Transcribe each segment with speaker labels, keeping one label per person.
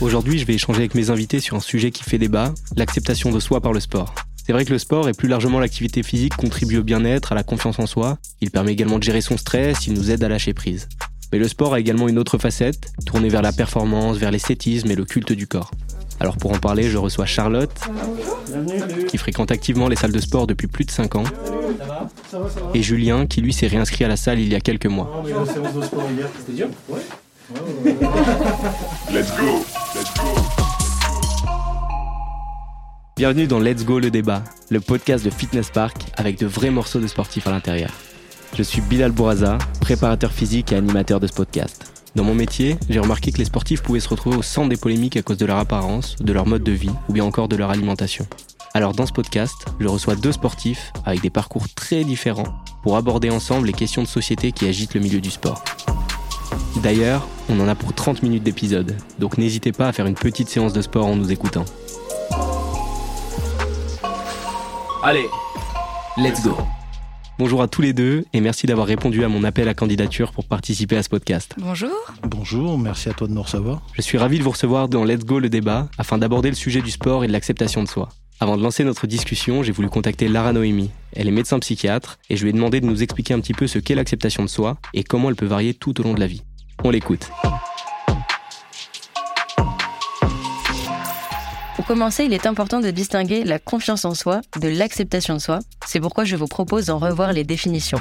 Speaker 1: Aujourd'hui, je vais échanger avec mes invités sur un sujet qui fait débat, l'acceptation de soi par le sport. C'est vrai que le sport et plus largement l'activité physique contribue au bien-être, à la confiance en soi. Il permet également de gérer son stress, il nous aide à lâcher prise. Mais le sport a également une autre facette, tournée vers la performance, vers l'esthétisme et le culte du corps. Alors pour en parler, je reçois Charlotte, qui fréquente activement les salles de sport depuis plus de 5 ans, et Julien, qui lui s'est réinscrit à la salle il y a quelques mois. Let's go. Let's go. Bienvenue dans Let's Go le débat, le podcast de Fitness Park avec de vrais morceaux de sportifs à l'intérieur. Je suis Bilal Bouraza, préparateur physique et animateur de ce podcast. Dans mon métier, j'ai remarqué que les sportifs pouvaient se retrouver au centre des polémiques à cause de leur apparence, de leur mode de vie ou bien encore de leur alimentation. Alors dans ce podcast, je reçois deux sportifs avec des parcours très différents pour aborder ensemble les questions de société qui agitent le milieu du sport. D'ailleurs, on en a pour 30 minutes d'épisode, donc n'hésitez pas à faire une petite séance de sport en nous écoutant. Allez, let's go Bonjour à tous les deux et merci d'avoir répondu à mon appel à candidature pour participer à ce podcast.
Speaker 2: Bonjour.
Speaker 3: Bonjour, merci à toi de nous recevoir.
Speaker 1: Je suis ravi de vous recevoir dans Let's Go le débat afin d'aborder le sujet du sport et de l'acceptation de soi. Avant de lancer notre discussion, j'ai voulu contacter Lara Noémie. Elle est médecin psychiatre et je lui ai demandé de nous expliquer un petit peu ce qu'est l'acceptation de soi et comment elle peut varier tout au long de la vie. On l'écoute.
Speaker 2: Pour commencer, il est important de distinguer la confiance en soi de l'acceptation de soi. C'est pourquoi je vous propose d'en revoir les définitions.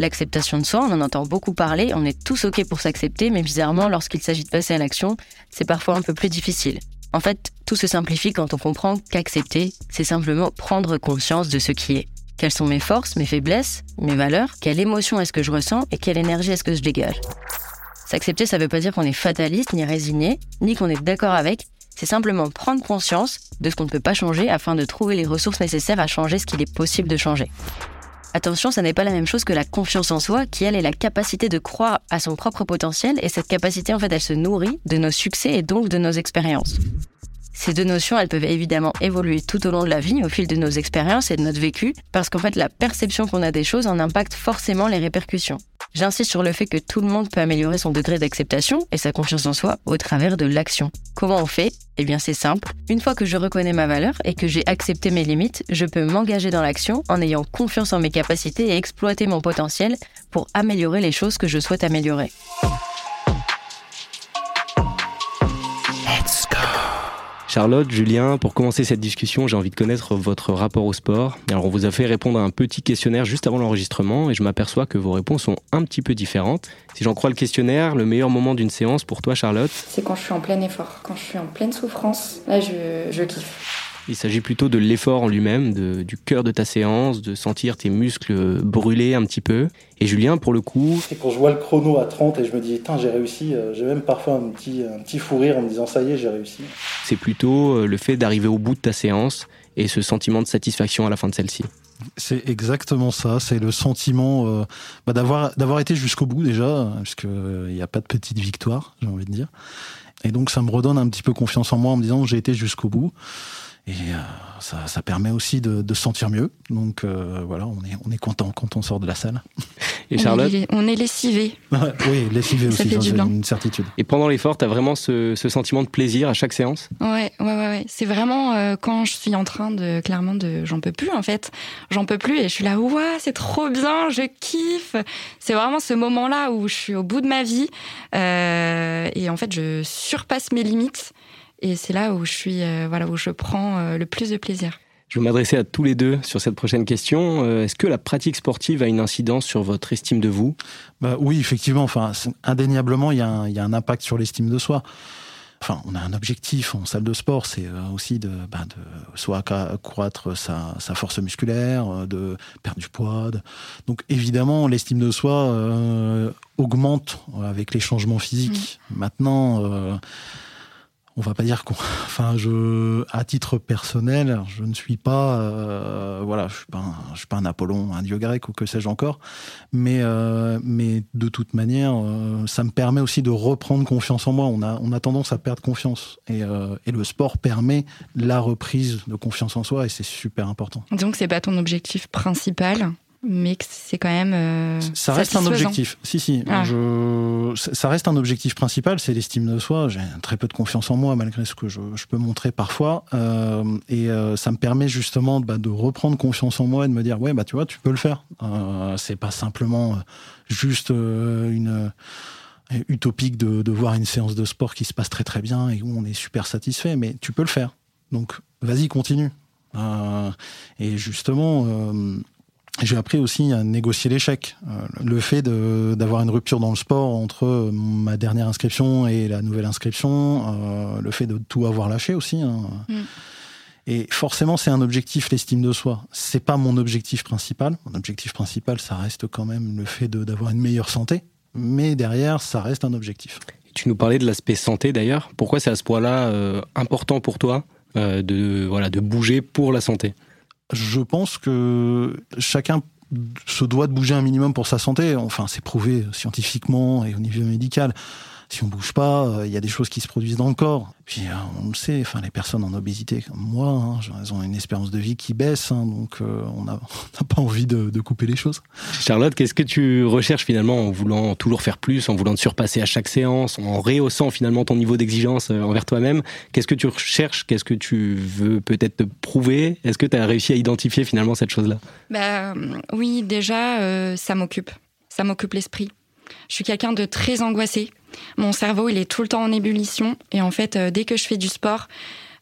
Speaker 2: L'acceptation de soi, on en entend beaucoup parler, on est tous OK pour s'accepter, mais bizarrement, lorsqu'il s'agit de passer à l'action, c'est parfois un peu plus difficile. En fait, tout se simplifie quand on comprend qu'accepter, c'est simplement prendre conscience de ce qui est. Quelles sont mes forces, mes faiblesses, mes valeurs, quelle émotion est-ce que je ressens et quelle énergie est-ce que je dégage? S'accepter, ça veut pas dire qu'on est fataliste, ni résigné, ni qu'on est d'accord avec, c'est simplement prendre conscience de ce qu'on ne peut pas changer afin de trouver les ressources nécessaires à changer ce qu'il est possible de changer. Attention, ça n'est pas la même chose que la confiance en soi, qui elle est la capacité de croire à son propre potentiel, et cette capacité en fait elle se nourrit de nos succès et donc de nos expériences. Ces deux notions, elles peuvent évidemment évoluer tout au long de la vie, au fil de nos expériences et de notre vécu, parce qu'en fait, la perception qu'on a des choses en impacte forcément les répercussions. J'insiste sur le fait que tout le monde peut améliorer son degré d'acceptation et sa confiance en soi au travers de l'action. Comment on fait? Eh bien, c'est simple. Une fois que je reconnais ma valeur et que j'ai accepté mes limites, je peux m'engager dans l'action en ayant confiance en mes capacités et exploiter mon potentiel pour améliorer les choses que je souhaite améliorer.
Speaker 1: Charlotte, Julien, pour commencer cette discussion, j'ai envie de connaître votre rapport au sport. Alors, on vous a fait répondre à un petit questionnaire juste avant l'enregistrement et je m'aperçois que vos réponses sont un petit peu différentes. Si j'en crois le questionnaire, le meilleur moment d'une séance pour toi, Charlotte?
Speaker 4: C'est quand je suis en plein effort, quand je suis en pleine souffrance. Je kiffe.
Speaker 1: Il s'agit plutôt de l'effort en lui-même, du cœur de ta séance, de sentir tes muscles brûler un petit peu. Et Julien, pour le coup...
Speaker 3: C'est quand je vois le chrono à 30 et je me dis, putain, j'ai réussi, euh, j'ai même parfois un petit, un petit fou rire en me disant, ça y est, j'ai réussi.
Speaker 1: C'est plutôt euh, le fait d'arriver au bout de ta séance et ce sentiment de satisfaction à la fin de celle-ci.
Speaker 3: C'est exactement ça, c'est le sentiment euh, bah, d'avoir d'avoir été jusqu'au bout déjà, puisqu'il n'y a pas de petite victoire, j'ai envie de dire. Et donc ça me redonne un petit peu confiance en moi en me disant j'ai été jusqu'au bout. Et euh, ça, ça, permet aussi de, de, se sentir mieux. Donc euh, voilà, on est, on est content quand on sort de la salle.
Speaker 1: Et Charlotte
Speaker 2: On est lessivé.
Speaker 3: oui, lessivé aussi, c'est une certitude.
Speaker 1: Et pendant l'effort, tu as vraiment ce, ce, sentiment de plaisir à chaque séance?
Speaker 5: Ouais, ouais, ouais. ouais. C'est vraiment euh, quand je suis en train de, clairement, de, j'en peux plus en fait. J'en peux plus et je suis là, ouais, c'est trop bien, je kiffe. C'est vraiment ce moment-là où je suis au bout de ma vie euh, et en fait, je surpasse mes limites. Et c'est là où je suis, euh, voilà, où je prends euh, le plus de plaisir.
Speaker 1: Je vais m'adresser à tous les deux sur cette prochaine question. Euh, est-ce que la pratique sportive a une incidence sur votre estime de vous?
Speaker 3: Bah, Oui, effectivement. Enfin, indéniablement, il y, a un, il y, a un impact sur l'estime de soi. Enfin, on a un objectif en salle de sport, c'est aussi de, bah, de soit accroître sa, sa, force musculaire, de perdre du poids. Donc, évidemment, l'estime de soi euh, augmente avec les changements physiques. Mmh. Maintenant. Euh, on va pas dire qu'on enfin je à titre personnel je ne suis pas euh, voilà je suis pas un, je suis pas un Apollon un dieu grec ou que sais-je encore. Mais euh, mais de toute manière euh, ça me permet aussi de reprendre confiance en moi. On a on a tendance à perdre confiance. Et, et le sport permet la reprise de confiance en soi et c'est super important.
Speaker 5: Donc c'est pas ton objectif principal? Mais que c'est quand même. Euh,
Speaker 3: ça reste un objectif. Si, si.
Speaker 5: Ah.
Speaker 3: Je, ça reste un objectif principal, c'est l'estime de soi. J'ai très peu de confiance en moi, malgré ce que je, je peux montrer parfois. Euh, et euh, ça me permet justement bah, de reprendre confiance en moi et de me dire ouais, bah tu vois, tu peux le faire. Euh, c'est pas simplement juste une utopique de, de voir une séance de sport qui se passe très très bien et où on est super satisfait, mais tu peux le faire. Donc vas-y, continue. Et justement, j'ai appris aussi à négocier l'échec. Euh, le fait d'avoir une rupture dans le sport entre ma dernière inscription et la nouvelle inscription, le fait de tout avoir lâché aussi. Hein. Mm. Et forcément, c'est un objectif, l'estime de soi. C'est pas mon objectif principal. Mon objectif principal, ça reste quand même le fait d'avoir une meilleure santé. Mais derrière, ça reste un objectif.
Speaker 1: Tu nous parlais de l'aspect santé d'ailleurs. Pourquoi c'est à ce point-là important pour toi euh, de, voilà, de bouger pour la santé?
Speaker 3: Je pense que chacun se doit de bouger un minimum pour sa santé. Enfin, c'est prouvé scientifiquement et au niveau médical si on bouge pas, il euh, y a des choses qui se produisent dans le corps. Puis euh, on le sait, enfin les personnes en obésité comme moi, hein, elles ont une espérance de vie qui baisse, hein, donc euh, on n'a pas envie de, couper les choses.
Speaker 1: Charlotte, qu'est-ce que tu recherches finalement en voulant toujours faire plus, en voulant te surpasser à chaque séance, en rehaussant finalement ton niveau d'exigence envers toi-même? Qu'est-ce que tu recherches? Qu'est-ce que tu veux peut-être te prouver? Est-ce que tu as réussi à identifier finalement cette chose-là?
Speaker 5: Bah, Oui, déjà, ça m'occupe. Ça m'occupe l'esprit. Je suis quelqu'un de très angoissé. Mon cerveau, il est tout le temps en ébullition. Et en fait, euh, dès que je fais du sport,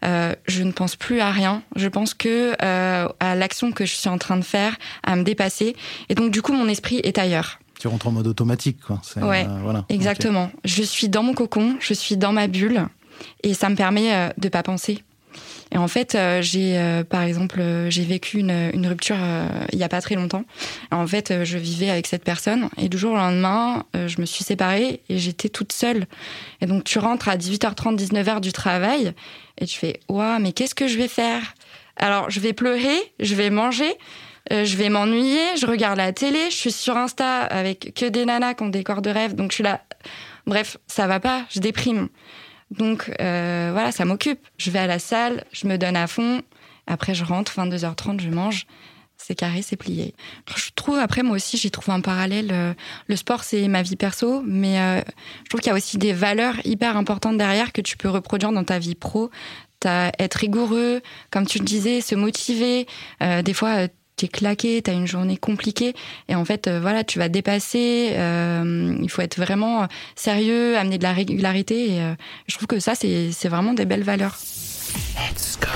Speaker 5: euh, je ne pense plus à rien. Je pense que euh, à l'action que je suis en train de faire, à me dépasser. Et donc, du coup, mon esprit est ailleurs.
Speaker 3: Tu rentres en mode automatique, quoi.
Speaker 5: Ouais, voilà. exactement. Je suis dans mon cocon, je suis dans ma bulle, et ça me permet de pas penser. Et en fait, euh, j'ai, euh, par exemple, euh, j'ai vécu une, rupture il y a pas très longtemps. En fait, je vivais avec cette personne et du jour au lendemain, je me suis séparée et j'étais toute seule. Et donc, tu rentres à 18h30, 19h du travail et tu fais, waouh, mais qu'est-ce que je vais faire? Alors, je vais pleurer, je vais manger. je vais m'ennuyer, je regarde la télé, je suis sur Insta avec que des nanas qui ont des corps de rêve, donc je suis là. Bref, ça va pas, je déprime. Donc euh, voilà, ça m'occupe. Je vais à la salle, je me donne à fond. Après, je rentre, 22h30, je mange. C'est carré, c'est plié. Je trouve, après, moi aussi, j'y trouve un parallèle. Euh, le sport, c'est ma vie perso, mais euh, je trouve qu'il y a aussi des valeurs hyper importantes derrière que tu peux reproduire dans ta vie pro. As, être rigoureux, comme tu le disais, se motiver. des fois, t'es claqué, t'as une journée compliquée et en fait euh, voilà tu vas dépasser. Euh, il faut être vraiment sérieux, amener de la régularité et euh, je trouve que ça c'est vraiment des belles valeurs.
Speaker 1: Let's go.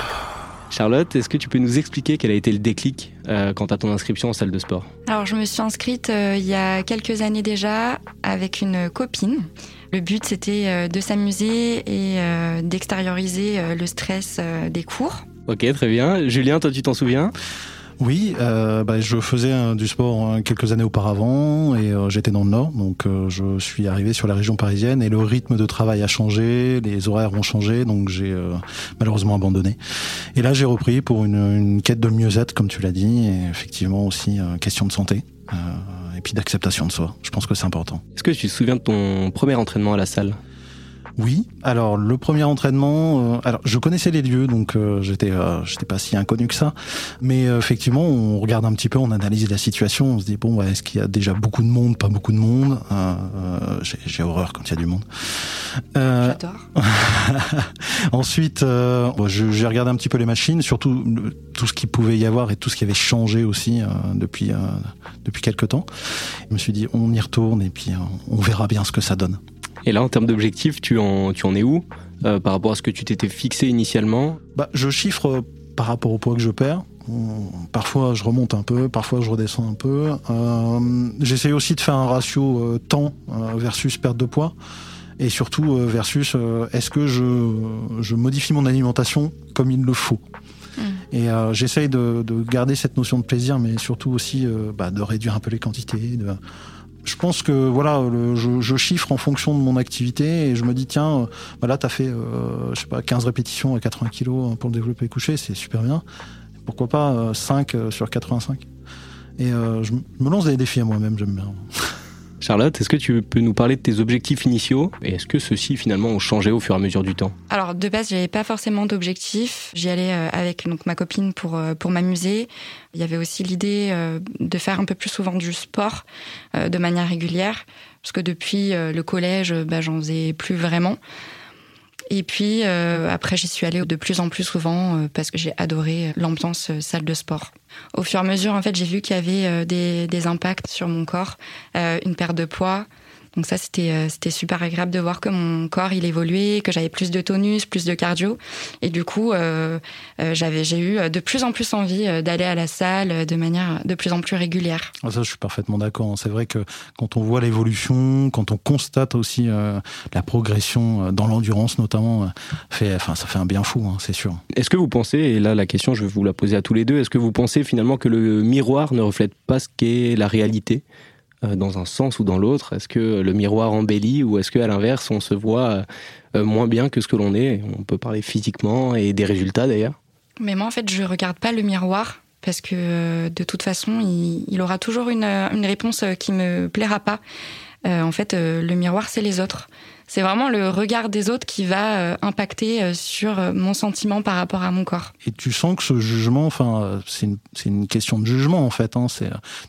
Speaker 1: Charlotte, est-ce que tu peux nous expliquer quel a été le déclic quant à ton inscription en salle de sport?
Speaker 5: Alors je me suis inscrite il y a quelques années déjà avec une copine. Le but c'était de s'amuser et d'extérioriser le stress des cours.
Speaker 1: Ok, très bien. Julien, toi tu t'en souviens?
Speaker 3: Oui, euh, bah, je faisais euh, du sport euh, quelques années auparavant et j'étais dans le Nord, donc je suis arrivé sur la région parisienne et le rythme de travail a changé, les horaires ont changé, donc j'ai malheureusement abandonné. Et là, j'ai repris pour une, une quête de mieux-être, comme tu l'as dit, et effectivement aussi question de santé. et puis d'acceptation de soi. Je pense que c'est important.
Speaker 1: Est-ce que tu te souviens de ton premier entraînement à la salle?
Speaker 3: Oui. Alors le premier entraînement, euh, alors je connaissais les lieux, donc euh, j'étais euh, j'étais pas si inconnu que ça. Mais effectivement, on regarde un petit peu, on analyse la situation, on se dit bon, est-ce qu'il y a déjà beaucoup de monde, pas beaucoup de monde J'ai horreur quand il y a du monde.
Speaker 5: J'adore.
Speaker 3: Ensuite, j'ai regardé un petit peu les machines, surtout tout ce qu'il pouvait y avoir et tout ce qui avait changé aussi depuis depuis quelques temps. Je me suis dit on y retourne et puis on verra bien ce que ça donne.
Speaker 1: Et là, en termes d'objectifs, tu en, tu en es où euh, par rapport à ce que tu t'étais fixé initialement?
Speaker 3: Bah, Je chiffre euh, par rapport au poids que je perds. Parfois, je remonte un peu, parfois, je redescends un peu. Euh, J'essaye aussi de faire un ratio euh, temps versus perte de poids. Et surtout, versus est-ce que je, je, modifie mon alimentation comme il le faut? Mmh. Et j'essaye de, de, garder cette notion de plaisir, mais surtout aussi bah, de réduire un peu les quantités, de, je pense que voilà, je, chiffre en fonction de mon activité et je me dis tiens, euh, bah là t'as fait euh, je sais pas 15 répétitions à 80 kilos pour le développer couché, c'est super bien. Pourquoi pas 5 euh, sur 85 Et je me lance des défis à moi-même, j'aime bien.
Speaker 1: Charlotte, est-ce que tu peux nous parler de tes objectifs initiaux et est-ce que ceux-ci finalement ont changé au fur et à mesure du temps?
Speaker 5: Alors de base, j'avais pas forcément d'objectifs. J'y allais euh, avec donc ma copine pour euh, pour m'amuser. Il y avait aussi l'idée euh, de faire un peu plus souvent du sport de manière régulière parce que depuis le collège, bah, j'en faisais plus vraiment. Et puis après, j'y suis allée de plus en plus souvent parce que j'ai adoré l'ambiance salle de sport. Au fur et à mesure, en fait, j'ai vu qu'il y avait des, des, impacts sur mon corps, une perte de poids, donc ça, c'était euh, c'était super agréable de voir que mon corps il évoluait, que j'avais plus de tonus, plus de cardio, et du coup, euh, euh, j'avais j'ai eu de plus en plus envie d'aller à la salle de manière de plus en plus régulière.
Speaker 3: Ah, ça, je suis parfaitement d'accord. C'est vrai que quand on voit l'évolution, quand on constate aussi la progression dans l'endurance notamment, fait, enfin, ça fait un bien fou, hein, c'est sûr.
Speaker 1: Est-ce que vous pensez, et là la question, je vais vous la poser à tous les deux, est-ce que vous pensez finalement que le miroir ne reflète pas ce qu'est la réalité? euh, dans un sens ou dans l'autre Est-ce que le miroir embellit ou est-ce qu'à l'inverse, on se voit euh, moins bien que ce que l'on est? On peut parler physiquement et des résultats d'ailleurs.
Speaker 5: Mais moi, en fait, je regarde pas le miroir parce que euh, de toute façon, il, aura toujours une, réponse qui me plaira pas. en fait, le miroir, c'est les autres c'est vraiment le regard des autres qui va euh, impacter euh, sur euh, mon sentiment par rapport à mon corps.
Speaker 3: Et tu sens que ce jugement, enfin, c'est une, question de jugement en fait. Hein,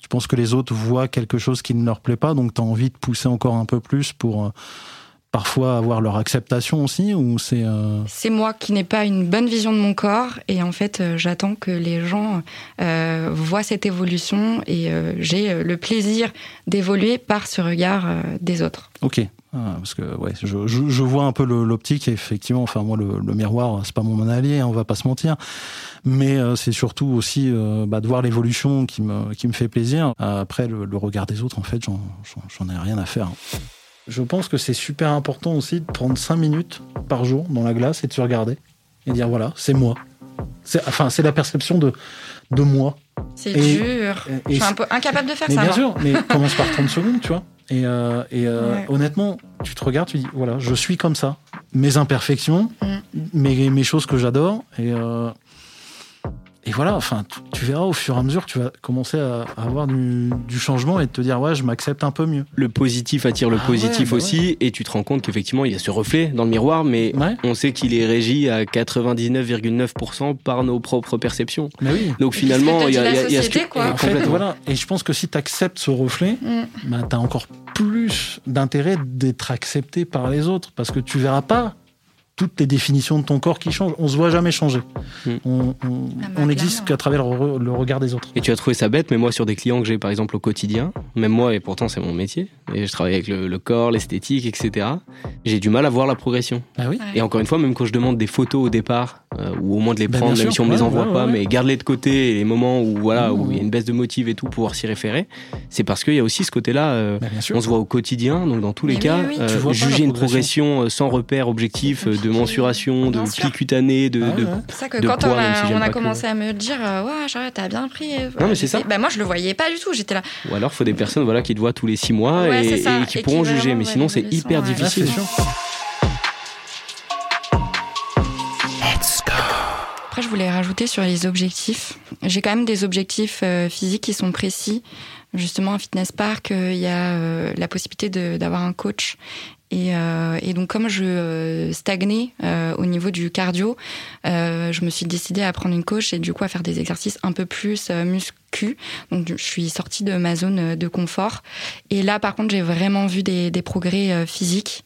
Speaker 3: tu penses que les autres voient quelque chose qui ne leur plaît pas, donc tu as envie de pousser encore un peu plus pour parfois avoir leur acceptation aussi ou c'est
Speaker 5: c'est moi qui n'ai pas une bonne vision de mon corps et en fait j'attends que les gens voient cette évolution et j'ai le plaisir d'évoluer par ce regard des autres.
Speaker 3: Ok ah, parce que ouais, je, je, vois un peu l'optique et effectivement, enfin moi le, le miroir c'est pas mon allié, hein, on va pas se mentir, mais euh, c'est surtout aussi euh, bah, de voir l'évolution qui me qui me fait plaisir. Après le, regard des autres, en fait, j'en ai rien à faire. Je pense que c'est super important aussi de prendre 5 minutes par jour dans la glace et de se regarder et dire voilà, c'est moi. C'est enfin c'est la perception de de moi.
Speaker 5: C'est dur. je suis un peu incapable de faire ça.
Speaker 3: Bien sûr, mais commence par 30 secondes, tu vois. Et, euh, et euh, honnêtement, tu te regardes, tu dis voilà, je suis comme ça. Mes imperfections, mm. mes, mes choses que j'adore. Et, euh, et voilà, enfin, tu, verras au fur et à mesure que tu vas commencer à, avoir du, changement et te dire, ouais, je m'accepte un peu mieux.
Speaker 1: Le positif attire le ah positif bah aussi, et tu te rends compte qu'effectivement, il y a ce reflet dans le miroir, mais on sait qu'il est régi à 99,9% par nos propres perceptions.
Speaker 3: oui.
Speaker 1: Donc finalement, il y a,
Speaker 5: y a, ce
Speaker 3: En fait, voilà. Et je pense que si tu acceptes ce reflet, mm. bah, tu as encore plus d'intérêt d'être accepté par les autres, parce que tu verras pas toutes les définitions de ton corps qui changent. On se voit jamais changer. Hmm. On, ah, n'existe bah, qu'à travers le, regard des autres.
Speaker 1: Et tu as trouvé ça bête, mais moi, sur des clients que j'ai, par exemple, au quotidien, même moi, et pourtant c'est mon métier, et je travaille avec le, corps, l'esthétique, etc., j'ai du mal à voir la progression.
Speaker 3: Ah oui
Speaker 1: et encore une fois, même quand je demande des photos au départ, euh, ou au moins de les bah, prendre, même si on me les envoie pas, mais garde-les de côté, les moments où voilà où il y a une baisse de motive et tout, pouvoir s'y référer, c'est parce qu'il y a aussi ce côté-là, euh, bah, on se voit au quotidien, donc dans tous les cas, euh, juger une progression sans repère objectif de mensuration, de pli cutané, de, ah
Speaker 5: C'est ça que quand on a, commencé à me dire, ouais, Charlotte, t'as bien pris.
Speaker 1: Non, mais c'est ça.
Speaker 5: Bah, moi, je le voyais pas du tout. J'étais là.
Speaker 1: Ou alors, il faut des personnes voilà, qui te voient tous les six mois et, qui pourront juger. Mais sinon, c'est hyper difficile.
Speaker 5: Voulais rajouter sur les objectifs. J'ai quand même des objectifs euh, physiques qui sont précis. Justement, à Fitness Park, euh, il y a euh, la possibilité d'avoir un coach et, donc comme je stagnais au niveau du cardio, je me suis décidée à prendre une coach et du coup à faire des exercices un peu plus euh, Donc je suis sortie de ma zone de confort. Et là par contre j'ai vraiment vu des, des progrès physiques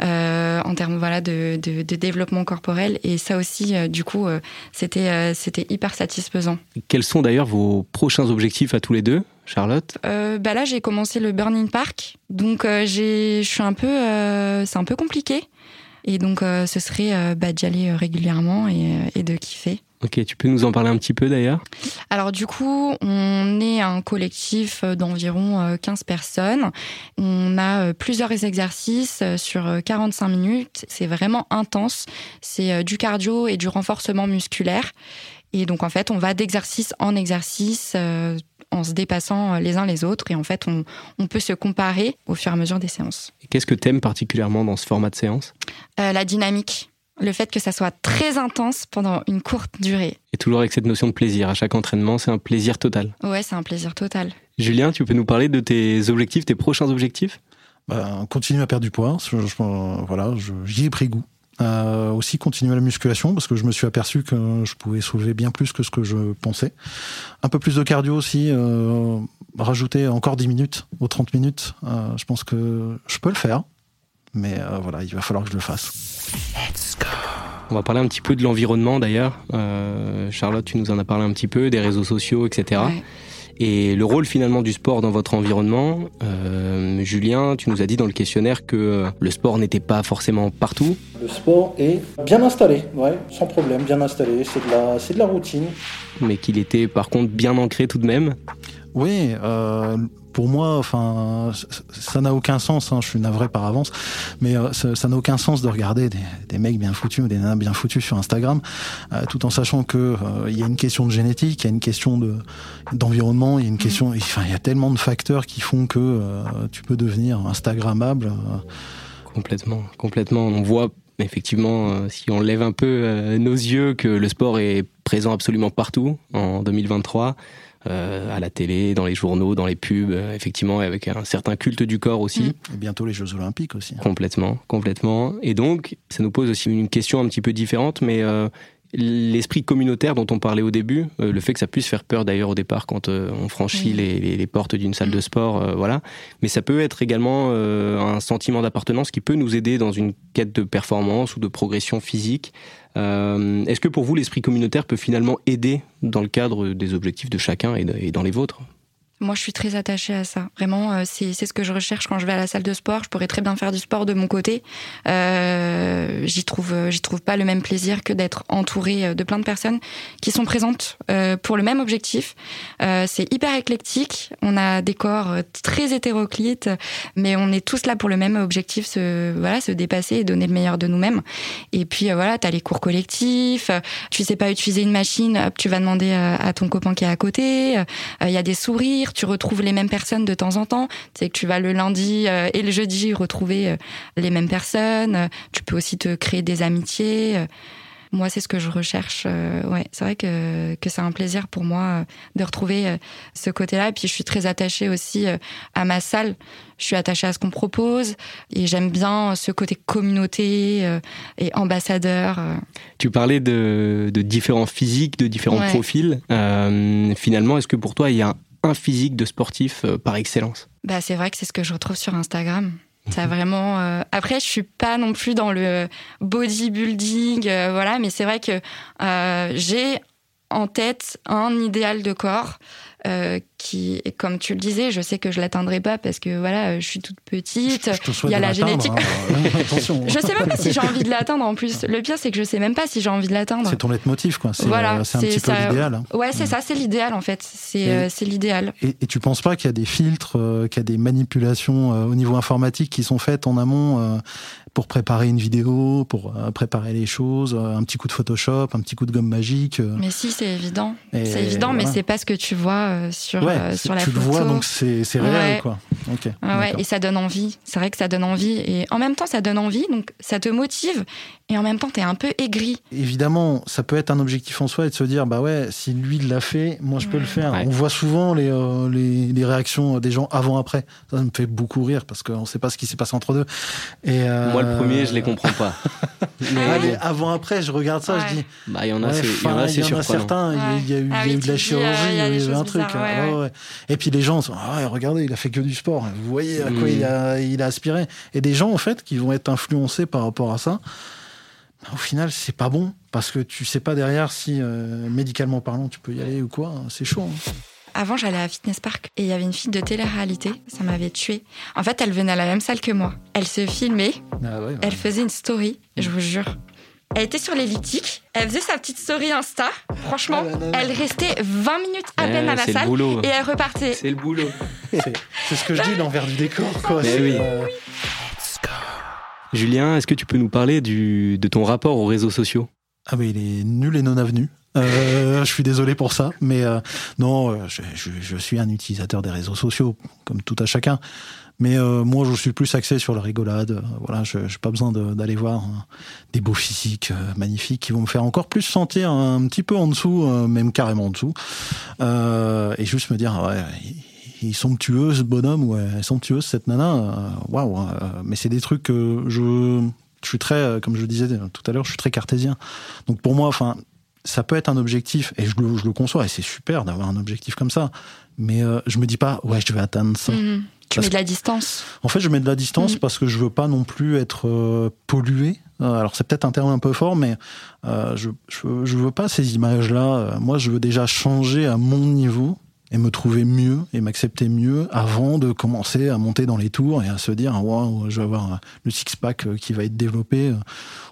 Speaker 5: en termes voilà de, de, de, développement corporel. Et ça aussi du coup c'était c'était hyper satisfaisant.
Speaker 1: Quels sont d'ailleurs vos prochains objectifs à tous les deux Charlotte?
Speaker 5: Euh, bah Là, j'ai commencé le Burning Park. Donc, euh, je suis un peu. Euh, c'est un peu compliqué. Et donc, euh, ce serait bah, d'y aller régulièrement et, et, de kiffer.
Speaker 1: Ok, tu peux nous en parler un petit peu d'ailleurs?
Speaker 5: Alors, du coup, on est un collectif d'environ 15 personnes. On a plusieurs exercices sur 45 minutes. C'est vraiment intense. C'est du cardio et du renforcement musculaire. Et donc, en fait, on va d'exercice en exercice en se dépassant les uns les autres. Et en fait, on, peut se comparer au fur et à mesure des séances.
Speaker 1: Qu'est-ce que tu aimes particulièrement dans ce format de séance?
Speaker 5: Euh, La dynamique. Le fait que ça soit très intense pendant une courte durée.
Speaker 1: Et toujours avec cette notion de plaisir. À chaque entraînement, c'est un plaisir total.
Speaker 5: Ouais, c'est un plaisir total.
Speaker 1: Julien, tu peux nous parler de tes objectifs, tes prochains objectifs?
Speaker 3: Bah, Continuer à perdre du poids. Je, voilà, j'y ai pris goût. Euh, aussi continuer la musculation parce que je me suis aperçu que je pouvais soulever bien plus que ce que je pensais. Un peu plus de cardio aussi, euh, rajouter encore 10 minutes aux 30 minutes. Euh, je pense que je peux le faire, mais euh, voilà, il va falloir que je le fasse.
Speaker 1: Let's go. On va parler un petit peu de l'environnement d'ailleurs. Euh, Charlotte, tu nous en as parlé un petit peu, des réseaux sociaux, etc. Ouais et le rôle finalement du sport dans votre environnement. Euh, Julien, tu nous as dit dans le questionnaire que le sport n'était pas forcément partout.
Speaker 6: Le sport est bien installé, ouais, sans problème, bien installé. C'est de la, c'est de la routine.
Speaker 1: Mais qu'il était par contre bien ancré tout de même.
Speaker 3: Oui, euh, pour moi, enfin, ça n'a aucun sens. Hein, je suis navré par avance, mais euh, ça n'a aucun sens de regarder des, des, mecs bien foutus ou des nanas bien foutus sur Instagram, euh, tout en sachant que euh, il y a une question de génétique, il y a une question de d'environnement, il y a une question, mmh. enfin, il y a tellement de facteurs qui font que tu peux devenir Instagrammable.
Speaker 1: Complètement, complètement. On voit effectivement, si on lève un peu nos yeux, que le sport est présent absolument partout en 2023. Euh, à la télé, dans les journaux, dans les pubs, euh, effectivement, avec un certain culte du corps aussi.
Speaker 3: Et bientôt les Jeux Olympiques aussi.
Speaker 1: Complètement, complètement. Et donc, ça nous pose aussi une question un petit peu différente, mais euh, l'esprit communautaire dont on parlait au début, le fait que ça puisse faire peur d'ailleurs au départ quand on franchit les, les, les, portes d'une salle de mm. sport, voilà. Mais ça peut être également un sentiment d'appartenance qui peut nous aider dans une quête de performance ou de progression physique. Euh, est-ce que pour vous, l'esprit communautaire peut finalement aider dans le cadre des objectifs de chacun et dans les vôtres?
Speaker 5: Moi, je suis très attachée à ça. Vraiment, euh, c'est ce que je recherche quand je vais à la salle de sport. Je pourrais très bien faire du sport de mon côté. Euh, j'y trouve, euh, j'y trouve pas le même plaisir que d'être entourée euh, de plein de personnes qui sont présentes pour le même objectif. C'est hyper éclectique. On a des corps très hétéroclites, mais on est tous là pour le même objectif, se, voilà, se dépasser et donner le meilleur de nous-mêmes. Et puis voilà, t'as les cours collectifs. Tu sais pas utiliser une machine, tu vas demander à ton copain qui est à côté. Il y a des sourires tu retrouves les mêmes personnes de temps en temps. C'est que tu vas le lundi euh, et le jeudi retrouver euh, les mêmes personnes. Tu peux aussi te créer des amitiés. Moi, c'est ce que je recherche. Euh, ouais, c'est vrai que, que c'est un plaisir pour moi de retrouver ce côté-là. Et puis, je suis très attachée aussi à ma salle. Je suis attachée à ce qu'on propose et j'aime bien ce côté communauté et ambassadeur.
Speaker 1: Tu parlais de, de différents physiques, de différents ouais. profils. Euh, finalement, est-ce que pour toi, il y a un physique de sportif euh, par excellence
Speaker 5: Bah c'est vrai que c'est ce que je retrouve sur Instagram. Ça vraiment. Euh... Après, je suis pas non plus dans le bodybuilding, euh, voilà, mais c'est vrai que j'ai en tête un idéal de corps qui, comme tu le disais, je sais que je l'atteindrai pas parce que voilà, je suis toute petite.
Speaker 3: Il
Speaker 5: y a la
Speaker 3: génétique. Hein.
Speaker 5: Attention. je sais même pas si j'ai envie de l'atteindre en plus. Le pire, c'est que je sais même pas si j'ai envie de l'atteindre.
Speaker 3: C'est ton leitmotiv, quoi. C'est voilà, un petit ça... peu l'idéal. Hein.
Speaker 5: Ouais, c'est ça, c'est l'idéal en fait. C'est euh, l'idéal.
Speaker 3: Et, et, tu penses pas qu'il y a des filtres, euh, qu'il y a des manipulations euh, au niveau informatique qui sont faites en amont euh, pour préparer une vidéo, pour euh, préparer les choses, un petit coup de Photoshop, un petit coup de gomme magique.
Speaker 5: Mais si, c'est évident. C'est évident, voilà. mais c'est pas ce que tu vois sur,
Speaker 3: ouais,
Speaker 5: euh, sur la
Speaker 3: tu
Speaker 5: photo.
Speaker 3: le vois, donc c'est réel,
Speaker 5: ouais.
Speaker 3: quoi. Okay,
Speaker 5: ouais, et ça donne envie. C'est vrai que ça donne envie. Et en même temps, ça donne envie, donc ça te motive. Et en même temps, t'es un peu aigri.
Speaker 3: Évidemment, ça peut être un objectif en soi et de se dire, bah ouais, si lui l'a fait, moi je peux le faire.
Speaker 1: Ouais.
Speaker 3: On voit souvent les, euh, les, les, réactions des gens avant-après. Ça me fait beaucoup rire parce qu'on sait pas ce qui s'est passé entre deux. Et euh...
Speaker 1: Moi, le premier, je les comprends pas.
Speaker 3: Mais Allez, avant-après, je regarde ça, je dis.
Speaker 1: Bah, il y en a,
Speaker 3: ouais,
Speaker 1: c'est, y en a, c'est
Speaker 3: il y en a certains, il y a eu,
Speaker 5: ah,
Speaker 3: y a eu de la chirurgie, il y
Speaker 5: a
Speaker 3: avait un truc. hein.
Speaker 5: ouais,
Speaker 3: Ouais, ouais. Et puis les gens sont, ah regardez, il a fait que du sport. Vous voyez à quoi
Speaker 1: Mm.
Speaker 3: il, a, il a aspiré. Et des gens, en fait, qui vont être influencés par rapport à ça. Au final, c'est pas bon parce que tu sais pas derrière si euh, médicalement parlant tu peux y aller ou quoi. C'est chaud. hein.
Speaker 5: Avant, j'allais à Fitness Park et il y avait une fille de télé-réalité. Ça m'avait tuée. En fait, elle venait à la même salle que moi. Elle se filmait.
Speaker 3: Ah ouais, ouais.
Speaker 5: Elle faisait une story. Je vous jure. Elle était sur l'elliptique. Elle faisait sa petite story Insta. Franchement,
Speaker 3: Ah là là là.
Speaker 5: elle restait 20 minutes à peine à la
Speaker 1: c'est le
Speaker 5: salle
Speaker 1: boulot.
Speaker 5: et elle repartait.
Speaker 1: C'est le boulot.
Speaker 3: C'est ce que je dis, l'envers du décor. Quoi.
Speaker 1: Mais
Speaker 3: C'est,
Speaker 1: oui.
Speaker 3: euh,
Speaker 1: Julien, est-ce que tu peux nous parler du, de ton rapport aux réseaux sociaux?
Speaker 3: Ah mais il est nul et non avenu. Euh, je suis désolé pour ça, mais euh, non, je, je, je suis un utilisateur des réseaux sociaux, comme tout à chacun. Mais euh, moi, je suis plus axé sur la rigolade. Euh, Voilà, je n'ai pas besoin d'aller voir hein, des beaux physiques euh, magnifiques qui vont me faire encore plus sentir un petit peu en dessous, euh, même carrément en dessous, Euh, et juste me dire, ouais, il, il est somptueux ce bonhomme ou elle est somptueuse cette nana. Waouh. mais c'est des trucs que je, suis très, comme je disais tout à l'heure, je suis très cartésien. Donc pour moi, enfin, ça peut être un objectif et je le, le conçois et c'est super d'avoir un objectif comme ça. Mais je me dis pas ouais je vais atteindre ça.
Speaker 5: Mhm. Tu mets de la distance.
Speaker 3: En fait, je mets de la distance parce que je veux pas non plus être pollué euh, alors c'est peut-être un terme un peu fort, mais euh, je, je, veux pas ces images-là. Euh, moi, je veux déjà changer à mon niveau et me trouver mieux et m'accepter mieux avant de commencer à monter dans les tours et à se dire waouh, je vais avoir le six-pack qui va être développé.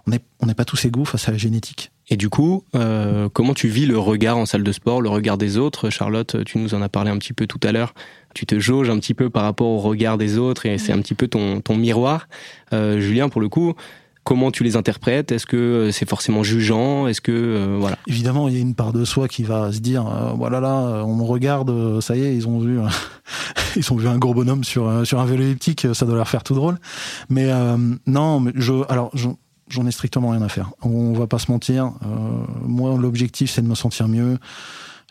Speaker 3: On n'est on n'est pas tous égaux face à la génétique.
Speaker 1: Et du coup, comment tu vis le regard en salle de sport, le regard des autres? Charlotte, tu nous en as parlé un petit peu tout à l'heure. Tu te jauges un petit peu par rapport au regard des autres et c'est un petit peu ton, ton miroir. Julien, pour le coup, comment tu les interprètes Est-ce que euh, c'est forcément jugeant Est-ce que euh, voilà
Speaker 3: Évidemment, il y a une part de soi qui va se dire euh, voilà là, on me regarde, ça y est, ils ont vu ils ont vu un gros bonhomme sur sur un vélo elliptique, ça doit leur faire tout drôle. Mais non, mais je alors j'en ai strictement rien à faire. On va pas se mentir. moi, l'objectif, c'est de me sentir mieux.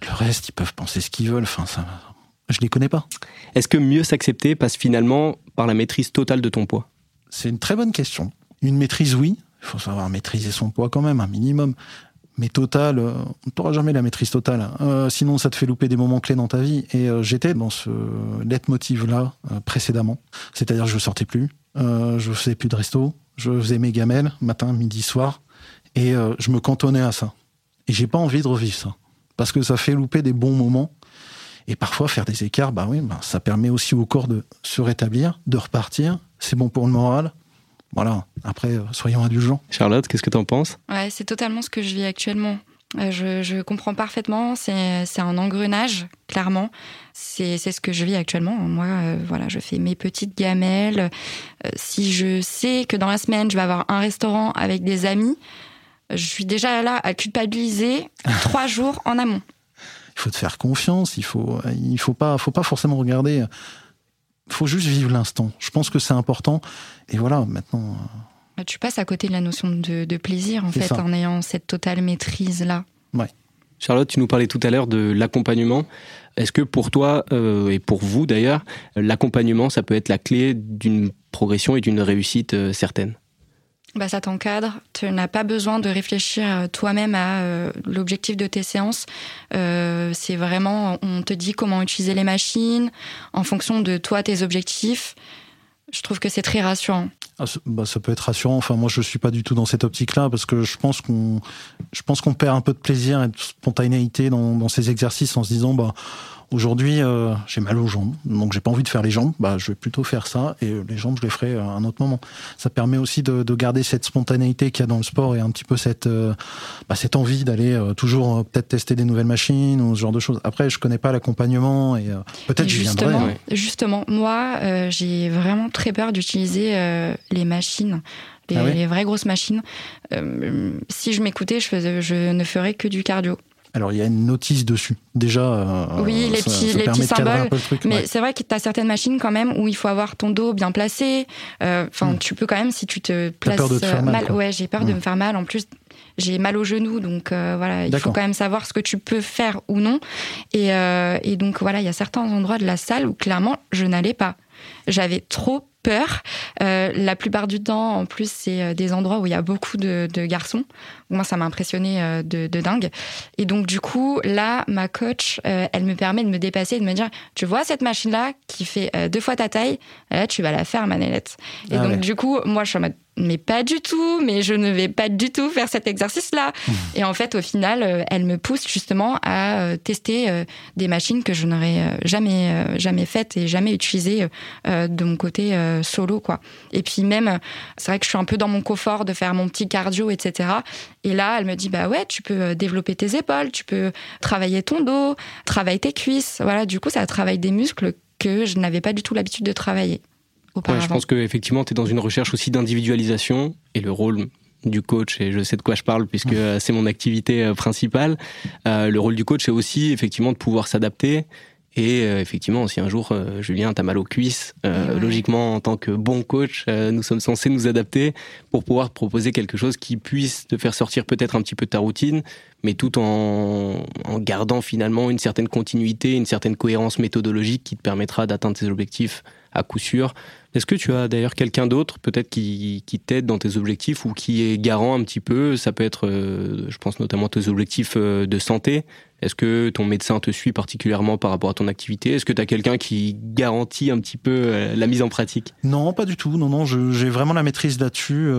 Speaker 3: Le reste, ils peuvent penser ce qu'ils veulent. Enfin, ça, je les connais pas.
Speaker 1: Est-ce que mieux s'accepter passe finalement par la maîtrise totale de ton poids?
Speaker 3: C'est une très bonne question. Une maîtrise, oui. Il faut savoir maîtriser son poids quand même, un minimum. Mais total, euh, on n'aura jamais la maîtrise totale. Euh, sinon, ça te fait louper des moments clés dans ta vie. Et euh, j'étais dans ce leitmotiv-là précédemment. C'est-à-dire, je ne sortais plus, je faisais plus de resto, je faisais mes gamelles, matin, midi, soir. Et je me cantonnais à ça. Et j'ai pas envie de revivre ça. Parce que ça fait louper des bons moments. Et parfois, faire des écarts, bah oui, bah, ça permet aussi au corps de se rétablir, de repartir. C'est bon pour le moral, voilà, après, euh, soyons indulgents.
Speaker 1: Charlotte, qu'est-ce que tu en penses?
Speaker 5: Ouais, c'est totalement ce que je vis actuellement. Euh, je, je comprends parfaitement, c'est un engrenage, clairement. C'est ce que je vis actuellement. Moi, euh, voilà, je fais mes petites gamelles. si je sais que dans la semaine, je vais avoir un restaurant avec des amis, je suis déjà là à culpabiliser trois jours en amont.
Speaker 3: Il faut te faire confiance, il faut, il faut pas, faut pas forcément regarder faut juste vivre l'instant. Je pense que c'est important. Et voilà, maintenant. Euh,
Speaker 5: bah, tu passes à côté de la notion de, plaisir, en fait, en ayant cette totale maîtrise-là.
Speaker 3: Ouais.
Speaker 1: Charlotte, tu nous parlais tout à l'heure de l'accompagnement. Est-ce que pour toi, euh, et pour vous d'ailleurs, l'accompagnement, ça peut être la clé d'une progression et d'une réussite euh, certaine?
Speaker 5: Bah, ça t'encadre. Tu n'as pas besoin de réfléchir euh, toi-même à euh, l'objectif de tes séances. Euh, c'est vraiment, on te dit comment utiliser les machines en fonction de toi, tes objectifs. Je trouve que c'est très rassurant.
Speaker 3: Ah, bah, ça peut être rassurant. Enfin, moi, je suis pas du tout dans cette optique-là parce que je pense qu'on, je pense qu'on perd un peu de plaisir et de spontanéité dans, dans ces exercices en se disant, bah, Aujourd'hui, euh, j'ai mal aux jambes, donc j'ai pas envie de faire les jambes. Bah, je vais plutôt faire ça, et les jambes, je les ferai à un autre moment. Ça permet aussi de, de garder cette spontanéité qu'il y a dans le sport et un petit peu cette, euh, bah, cette envie d'aller euh, toujours peut-être tester des nouvelles machines ou ce genre de choses. Après, je connais pas l'accompagnement et peut-être j'y viendrai.
Speaker 5: Hein. Justement, moi, j'ai vraiment très peur d'utiliser les machines. Les, ah les, vraies grosses machines. si je m'écoutais, je, je ne ferais que du cardio.
Speaker 3: Alors il y a une notice dessus. Déjà, euh,
Speaker 5: oui, les petits, les petits symboles. mais c'est vrai que tu as certaines machines quand même où il faut avoir ton dos bien placé. Euh, enfin, hmm. tu peux quand même si tu te places
Speaker 3: peur de te faire mal.
Speaker 5: ouais, j'ai peur de hmm. me faire mal. En plus, j'ai mal au genou, donc euh, voilà, il faut quand même savoir ce que tu peux faire ou non. Et, et donc voilà, il y a certains endroits de la salle où clairement je n'allais pas. J'avais trop peur. Euh, la plupart du temps, en plus, c'est euh, des endroits où il y a beaucoup de, garçons. Moi, ça m'a impressionné euh, de, dingue. Et donc, du coup, là, ma coach, elle me permet de me dépasser et de me dire, tu vois cette machine-là qui fait deux fois ta taille, là, tu vas la faire, Manelette. Et ah donc, du coup, moi, je suis en mode, mais pas du tout, mais je ne vais pas du tout faire cet exercice-là. Mmh. Et en fait, au final, euh, elle me pousse justement à euh, tester euh, des machines que je n'aurais jamais, jamais faites et jamais utilisées de mon côté solo, quoi. Et puis même, c'est vrai que je suis un peu dans mon confort de faire mon petit cardio, etc. Et là, elle me dit, bah ouais, tu peux développer tes épaules, tu peux travailler ton dos, travailler tes cuisses. Voilà, du coup, ça travaille des muscles que je n'avais pas du tout l'habitude de travailler
Speaker 1: je pense qu'effectivement, tu es dans une recherche aussi d'individualisation et le rôle du coach, et je sais de quoi je parle puisque euh, c'est mon activité euh, principale, euh, le rôle du coach c'est aussi effectivement de pouvoir s'adapter. Et effectivement, si un jour, Julien, t'as mal aux cuisses, logiquement, en tant que bon coach, nous sommes censés nous adapter pour pouvoir proposer quelque chose qui puisse te faire sortir peut-être un petit peu de ta routine, mais tout en, gardant finalement une certaine continuité, une certaine cohérence méthodologique qui te permettra d'atteindre tes objectifs à coup sûr. Est-ce que tu as d'ailleurs quelqu'un d'autre, peut-être qui, t'aide dans tes objectifs ou qui est garant un petit peu? Ça peut être, euh, je pense notamment tes objectifs euh, de santé. Est-ce que ton médecin te suit particulièrement par rapport à ton activité? Est-ce que tu as quelqu'un qui garantit un petit peu euh, la mise en pratique?
Speaker 3: Non, pas du tout. Non, non, j'ai vraiment la maîtrise là-dessus.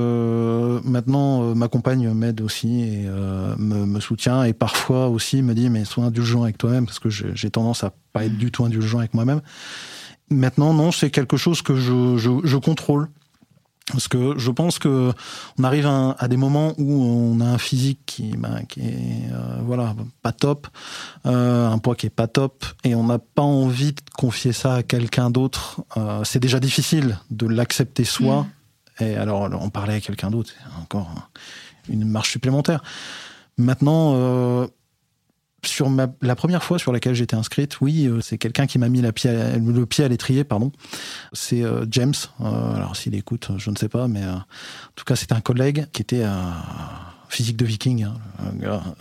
Speaker 3: maintenant, ma compagne m'aide aussi et me, me, soutient et parfois aussi me dit mais sois indulgent avec toi-même parce que j'ai tendance à pas être du tout indulgent avec moi-même. Maintenant, non, c'est quelque chose que je, je, contrôle. Parce que je pense que on arrive à, des moments où on a un physique qui, ben, qui est euh, voilà pas top, euh, un poids qui est pas top, et on n'a pas envie de confier ça à quelqu'un d'autre. Euh, c'est déjà difficile de l'accepter soi. Mmh. Et alors, on parlait à quelqu'un d'autre, encore une marche supplémentaire. Maintenant, sur la première fois sur laquelle j'étais inscrite, oui, euh, c'est quelqu'un qui m'a mis la pied le pied à l'étrier, pardon. C'est euh, James. Euh, alors s'il écoute, je ne sais pas, mais en tout cas, c'était un collègue qui était physique de viking, hein, un gars,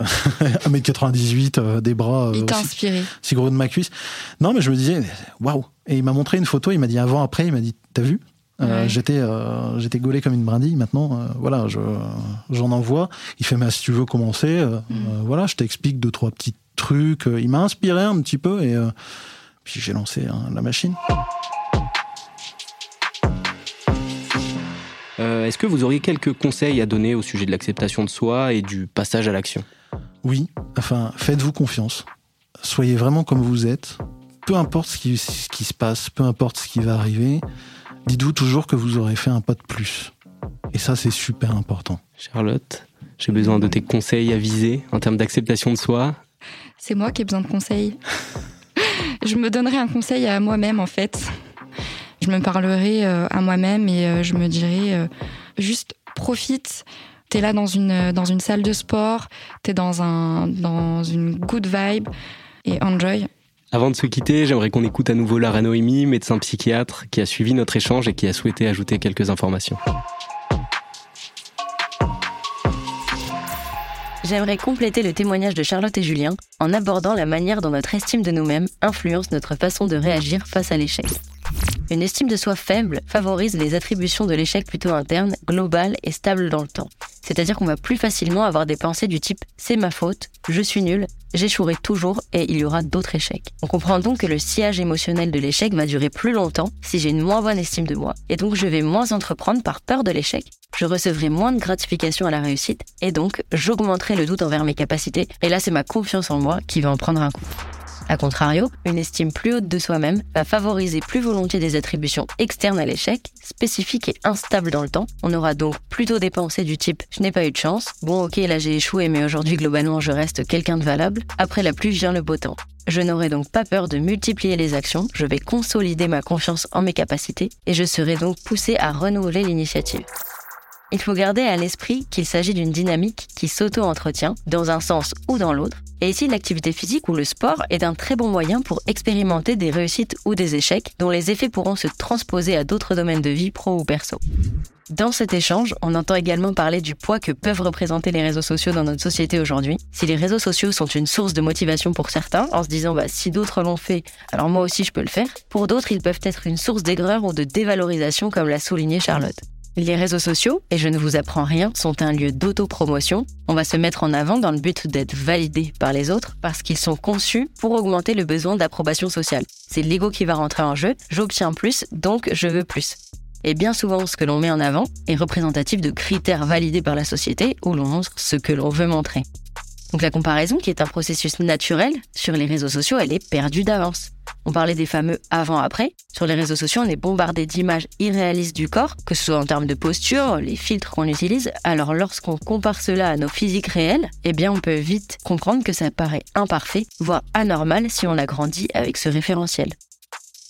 Speaker 3: 1m98, des bras.
Speaker 5: il t'a inspiré.
Speaker 3: Si gros de ma cuisse. Non, mais je me disais, waouh. Et il m'a montré une photo, il m'a dit avant, après, il m'a dit, t'as vu? J'étais j'étais gaulé comme une brindille. Maintenant, voilà, je j'en envoie. Il fait mais si tu veux commencer, mm. voilà, je t'explique deux trois petits trucs. Il m'a inspiré un petit peu et puis j'ai lancé hein, la machine.
Speaker 1: Est-ce que vous auriez quelques conseils à donner au sujet de l'acceptation de soi et du passage à l'action?
Speaker 3: Oui, enfin, faites-vous confiance. Soyez vraiment comme vous êtes. Peu importe ce qui, ce qui se passe, peu importe ce qui va arriver, dites-vous toujours que vous aurez fait un pas de plus. Et ça, c'est super important.
Speaker 1: Charlotte, j'ai besoin de tes conseils avisés en termes d'acceptation de soi.
Speaker 5: C'est moi qui ai besoin de conseils. je me donnerai un conseil à moi-même, en fait. Je me parlerai euh, à moi-même et euh, je me dirai euh, juste profite. T'es là dans une, dans une salle de sport, t'es dans, un, dans une good vibe et enjoy.
Speaker 1: Avant de se quitter, j'aimerais qu'on écoute à nouveau Lara Noémie, médecin psychiatre, qui a suivi notre échange et qui a souhaité ajouter quelques informations.
Speaker 2: J'aimerais compléter le témoignage de Charlotte et Julien en abordant la manière dont notre estime de nous-mêmes influence notre façon de réagir face à l'échec. Une estime de soi faible favorise les attributions de l'échec plutôt internes, globales et stables dans le temps. C'est-à-dire qu'on va plus facilement avoir des pensées du type c'est ma faute, je suis nul, j'échouerai toujours et il y aura d'autres échecs. On comprend donc que le sillage émotionnel de l'échec va durer plus longtemps si j'ai une moins bonne estime de moi et donc je vais moins entreprendre par peur de l'échec. Je recevrai moins de gratification à la réussite et donc j'augmenterai le doute envers mes capacités et là c'est ma confiance en moi qui va en prendre un coup. A contrario, une estime plus haute de soi-même va favoriser plus volontiers des attributions externes à l'échec, spécifiques et instables dans le temps. On aura donc plutôt des pensées du type je n'ai pas eu de chance, bon ok là j'ai échoué mais aujourd'hui globalement je reste quelqu'un de valable, après la pluie vient le beau temps. Je n'aurai donc pas peur de multiplier les actions, je vais consolider ma confiance en mes capacités et je serai donc poussé à renouveler l'initiative. Il faut garder à l'esprit qu'il s'agit d'une dynamique qui s'auto-entretient dans un sens ou dans l'autre. Et ici, l'activité physique ou le sport est un très bon moyen pour expérimenter des réussites ou des échecs dont les effets pourront se transposer à d'autres domaines de vie pro ou perso. Dans cet échange, on entend également parler du poids que peuvent représenter les réseaux sociaux dans notre société aujourd'hui. Si les réseaux sociaux sont une source de motivation pour certains, en se disant bah, si d'autres l'ont fait, alors moi aussi je peux le faire, pour d'autres ils peuvent être une source d'aigreur ou de dévalorisation comme l'a souligné Charlotte. Les réseaux sociaux, et je ne vous apprends rien, sont un lieu d'autopromotion. On va se mettre en avant dans le but d'être validé par les autres parce qu'ils sont conçus pour augmenter le besoin d'approbation sociale. C'est l'ego qui va rentrer en jeu, j'obtiens plus, donc je veux plus. Et bien souvent, ce que l'on met en avant est représentatif de critères validés par la société où l'on montre ce que l'on veut montrer. Donc la comparaison, qui est un processus naturel sur les réseaux sociaux, elle est perdue d'avance. On parlait des fameux avant-après. Sur les réseaux sociaux, on est bombardé d'images irréalistes du corps, que ce soit en termes de posture, les filtres qu'on utilise. Alors lorsqu'on compare cela à nos physiques réels, eh bien on peut vite comprendre que ça paraît imparfait, voire anormal si on a grandi avec ce référentiel.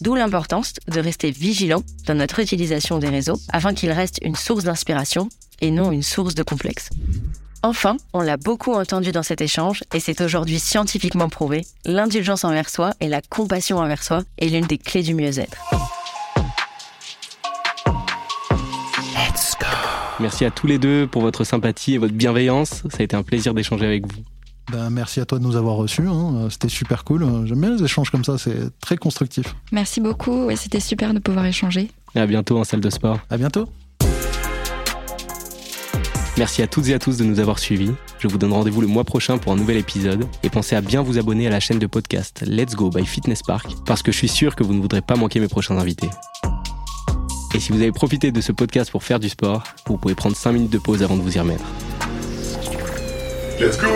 Speaker 2: D'où l'importance de rester vigilant dans notre utilisation des réseaux afin qu'ils restent une source d'inspiration et non une source de complexe. Enfin, on l'a beaucoup entendu dans cet échange et c'est aujourd'hui scientifiquement prouvé, l'indulgence envers soi et la compassion envers soi est l'une des clés du mieux-être.
Speaker 1: Merci à tous les deux pour votre sympathie et votre bienveillance. Ça a été un plaisir d'échanger avec vous.
Speaker 3: Ben, merci à toi de nous avoir reçus. hein. C'était super cool. J'aime bien les échanges comme ça, c'est très constructif.
Speaker 5: Merci beaucoup. Ouais, C'était super de pouvoir échanger.
Speaker 1: Et à bientôt en salle de sport.
Speaker 3: À bientôt.
Speaker 1: Merci à toutes et à tous de nous avoir suivis. Je vous donne rendez-vous le mois prochain pour un nouvel épisode. Et pensez à bien vous abonner à la chaîne de podcast Let's Go by Fitness Park parce que je suis sûr que vous ne voudrez pas manquer mes prochains invités. Et si vous avez profité de ce podcast pour faire du sport, vous pouvez prendre 5 minutes de pause avant de vous y remettre.
Speaker 7: Let's go